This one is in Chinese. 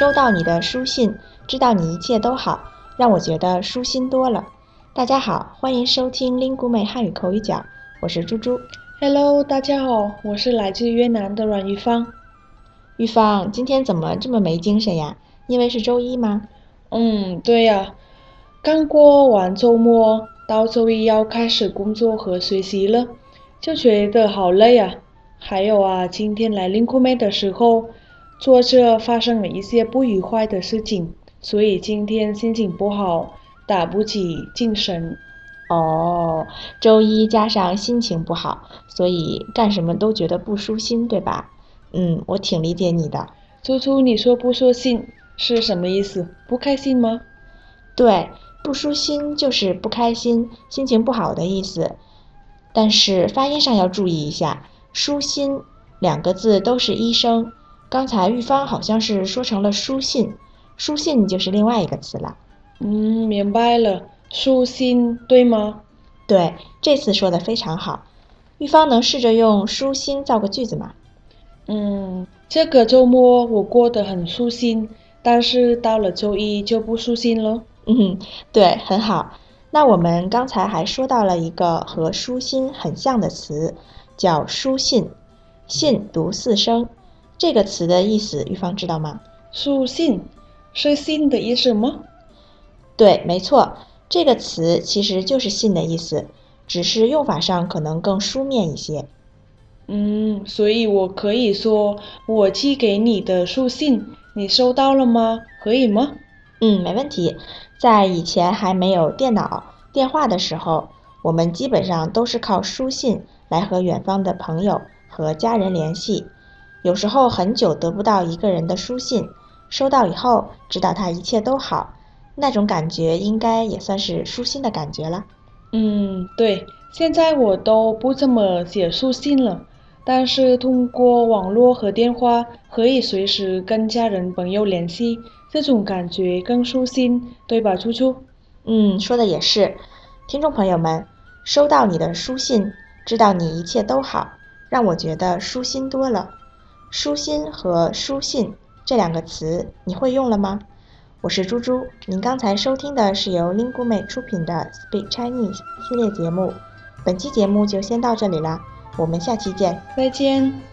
收到你的书信，知道你一切都好，让我觉得舒心多了。大家好，欢迎收听 Lingu 妹汉语口语角，我是猪猪。Hello，大家好，我是来自越南的阮玉芳。玉芳，今天怎么这么没精神呀？因为是周一吗？嗯，对呀，刚过完周末，到周一要开始工作和学习了，就觉得好累啊。还有啊，今天来 Lingu 妹的时候，作者发生了一些不愉快的事情，所以今天心情不好，打不起精神。哦，周一加上心情不好，所以干什么都觉得不舒心，对吧？嗯，我挺理解你的。猪猪，你说不舒心是什么意思？不开心吗？对，不舒心就是不开心、心情不好的意思。但是发音上要注意一下，“舒心”两个字都是一声。刚才玉芳好像是说成了“书信”，“书信”就是另外一个词了。嗯，明白了，书心对吗？对，这次说的非常好。玉芳能试着用“舒心”造个句子吗？嗯，这个周末我过得很舒心，但是到了周一就不舒心了。嗯，对，很好。那我们刚才还说到了一个和舒心很像的词，叫书信，信读四声。这个词的意思，玉芳知道吗？书信是信的意思吗？对，没错，这个词其实就是信的意思，只是用法上可能更书面一些。嗯，所以我可以说我寄给你的书信，你收到了吗？可以吗？嗯，没问题。在以前还没有电脑、电话的时候，我们基本上都是靠书信来和远方的朋友和家人联系。有时候很久得不到一个人的书信，收到以后知道他一切都好，那种感觉应该也算是舒心的感觉了。嗯，对，现在我都不怎么写书信了，但是通过网络和电话可以随时跟家人朋友联系，这种感觉更舒心，对吧，初初？嗯，说的也是。听众朋友们，收到你的书信，知道你一切都好，让我觉得舒心多了。舒心和书信这两个词，你会用了吗？我是猪猪，您刚才收听的是由 Lingu 妹出品的 Speak Chinese 系列节目。本期节目就先到这里啦，我们下期见。再见。